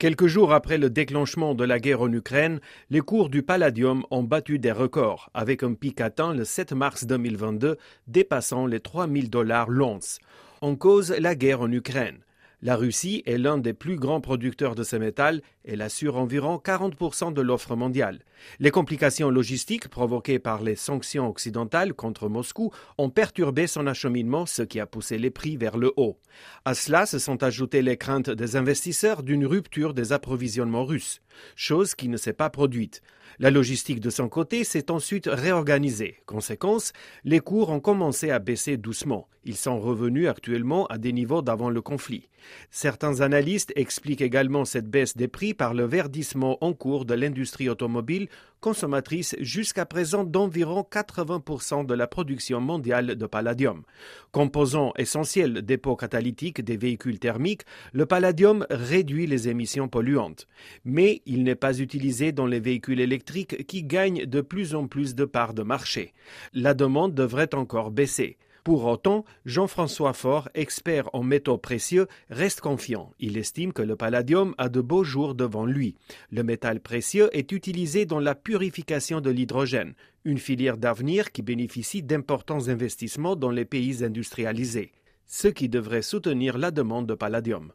Quelques jours après le déclenchement de la guerre en Ukraine, les cours du palladium ont battu des records, avec un pic atteint le 7 mars 2022, dépassant les 3000 dollars l'once. En cause, la guerre en Ukraine. La Russie est l'un des plus grands producteurs de ce métal. Elle assure environ 40% de l'offre mondiale. Les complications logistiques provoquées par les sanctions occidentales contre Moscou ont perturbé son acheminement, ce qui a poussé les prix vers le haut. À cela se sont ajoutées les craintes des investisseurs d'une rupture des approvisionnements russes, chose qui ne s'est pas produite. La logistique de son côté s'est ensuite réorganisée. Conséquence, les cours ont commencé à baisser doucement. Ils sont revenus actuellement à des niveaux d'avant le conflit. Certains analystes expliquent également cette baisse des prix par le verdissement en cours de l'industrie automobile, consommatrice jusqu'à présent d'environ 80% de la production mondiale de palladium. Composant essentiel des pots catalytiques des véhicules thermiques, le palladium réduit les émissions polluantes. Mais il n'est pas utilisé dans les véhicules électriques qui gagnent de plus en plus de parts de marché. La demande devrait encore baisser. Pour autant, Jean-François Faure, expert en métaux précieux, reste confiant. Il estime que le palladium a de beaux jours devant lui. Le métal précieux est utilisé dans la purification de l'hydrogène, une filière d'avenir qui bénéficie d'importants investissements dans les pays industrialisés, ce qui devrait soutenir la demande de palladium.